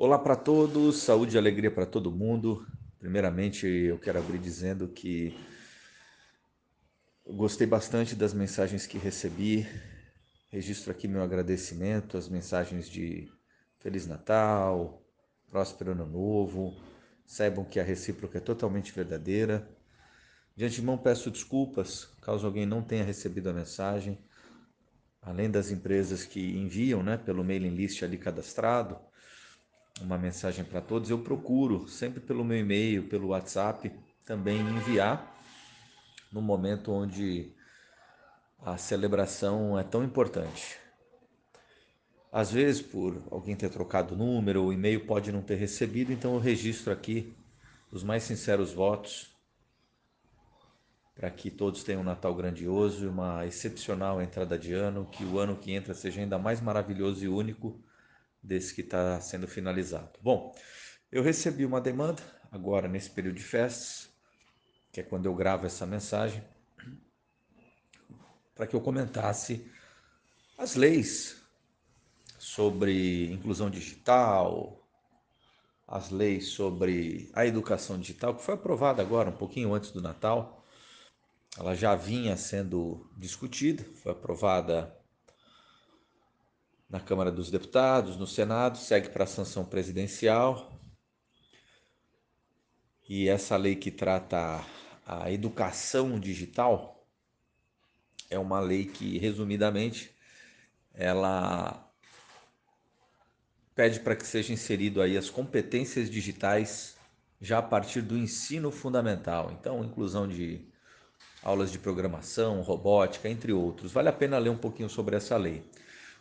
Olá para todos, saúde e alegria para todo mundo. Primeiramente, eu quero abrir dizendo que gostei bastante das mensagens que recebi. Registro aqui meu agradecimento, as mensagens de Feliz Natal, Próspero Ano Novo. Saibam que a recíproca é totalmente verdadeira. De antemão, peço desculpas caso alguém não tenha recebido a mensagem. Além das empresas que enviam né, pelo mailing list ali cadastrado, uma mensagem para todos, eu procuro sempre pelo meu e-mail, pelo WhatsApp, também enviar no momento onde a celebração é tão importante. Às vezes, por alguém ter trocado o número, o e-mail pode não ter recebido, então eu registro aqui os mais sinceros votos para que todos tenham um Natal grandioso e uma excepcional entrada de ano, que o ano que entra seja ainda mais maravilhoso e único desse que está sendo finalizado. Bom, eu recebi uma demanda agora nesse período de festas, que é quando eu gravo essa mensagem, para que eu comentasse as leis sobre inclusão digital, as leis sobre a educação digital, que foi aprovada agora, um pouquinho antes do Natal. Ela já vinha sendo discutida, foi aprovada na Câmara dos Deputados, no Senado, segue para a sanção presidencial. E essa lei que trata a educação digital é uma lei que, resumidamente, ela pede para que seja inserido aí as competências digitais já a partir do ensino fundamental. Então, inclusão de aulas de programação, robótica, entre outros. Vale a pena ler um pouquinho sobre essa lei.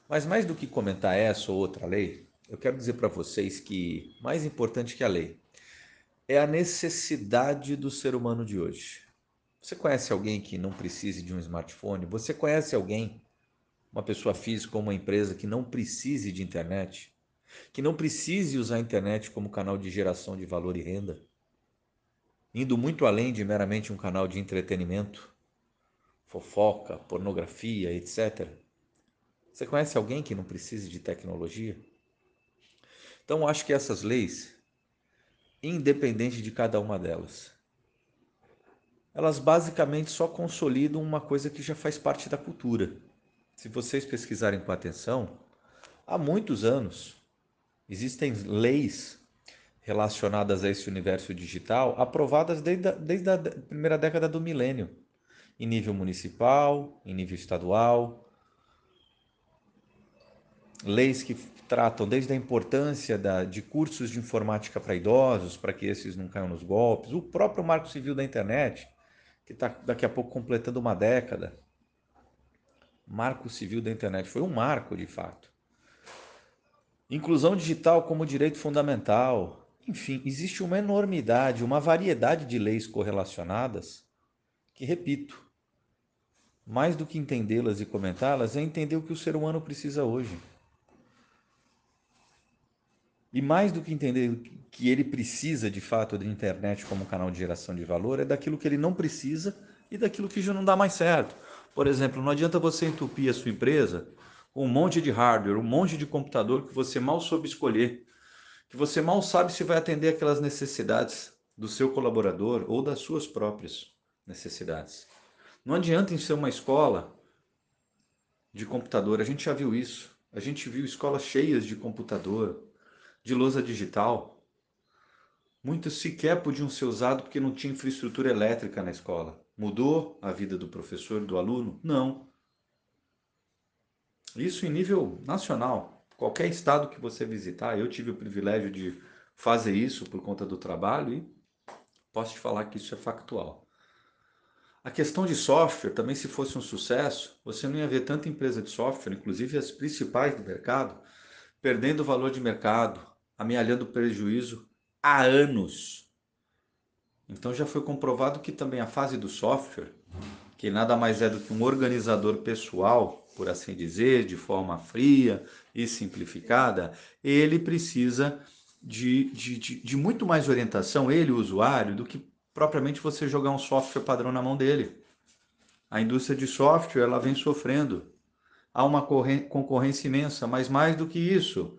Mas mais do que comentar essa ou outra lei, eu quero dizer para vocês que mais importante que a lei é a necessidade do ser humano de hoje. Você conhece alguém que não precise de um smartphone? Você conhece alguém, uma pessoa física ou uma empresa que não precise de internet? Que não precise usar a internet como canal de geração de valor e renda? Indo muito além de meramente um canal de entretenimento, fofoca, pornografia, etc. Você conhece alguém que não precise de tecnologia? Então, acho que essas leis, independente de cada uma delas, elas basicamente só consolidam uma coisa que já faz parte da cultura. Se vocês pesquisarem com atenção, há muitos anos existem leis relacionadas a esse universo digital aprovadas desde a, desde a primeira década do milênio, em nível municipal, em nível estadual, leis que tratam desde a importância da, de cursos de informática para idosos, para que esses não caiam nos golpes, o próprio Marco Civil da Internet, que está daqui a pouco completando uma década. Marco Civil da Internet foi um marco, de fato. Inclusão digital como direito fundamental. Enfim, existe uma enormidade, uma variedade de leis correlacionadas que, repito, mais do que entendê-las e comentá-las, é entender o que o ser humano precisa hoje. E mais do que entender que ele precisa de fato da internet como canal de geração de valor, é daquilo que ele não precisa e daquilo que já não dá mais certo. Por exemplo, não adianta você entupir a sua empresa com um monte de hardware, um monte de computador que você mal soube escolher, que você mal sabe se vai atender aquelas necessidades do seu colaborador ou das suas próprias necessidades. Não adianta em ser uma escola de computador, a gente já viu isso. A gente viu escolas cheias de computador, de lousa digital. Muitos sequer podiam ser usados porque não tinha infraestrutura elétrica na escola. Mudou a vida do professor do aluno? Não. Isso em nível nacional. Qualquer estado que você visitar, eu tive o privilégio de fazer isso por conta do trabalho e posso te falar que isso é factual. A questão de software, também se fosse um sucesso, você não ia ver tanta empresa de software, inclusive as principais do mercado, perdendo valor de mercado, amealhando prejuízo há anos. Então já foi comprovado que também a fase do software, que nada mais é do que um organizador pessoal, por assim dizer, de forma fria e simplificada, ele precisa de, de, de, de muito mais orientação, ele, o usuário, do que propriamente você jogar um software padrão na mão dele. A indústria de software ela vem sofrendo. Há uma concorrência imensa, mas mais do que isso,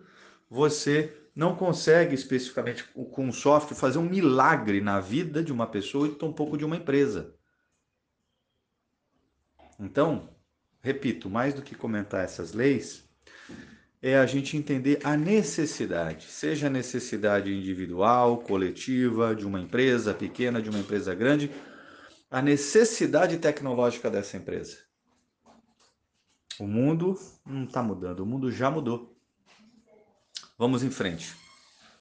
você não consegue especificamente com um software fazer um milagre na vida de uma pessoa e tampouco de uma empresa. Então, repito, mais do que comentar essas leis, é a gente entender a necessidade, seja a necessidade individual, coletiva, de uma empresa pequena, de uma empresa grande, a necessidade tecnológica dessa empresa. O mundo não está mudando, o mundo já mudou. Vamos em frente.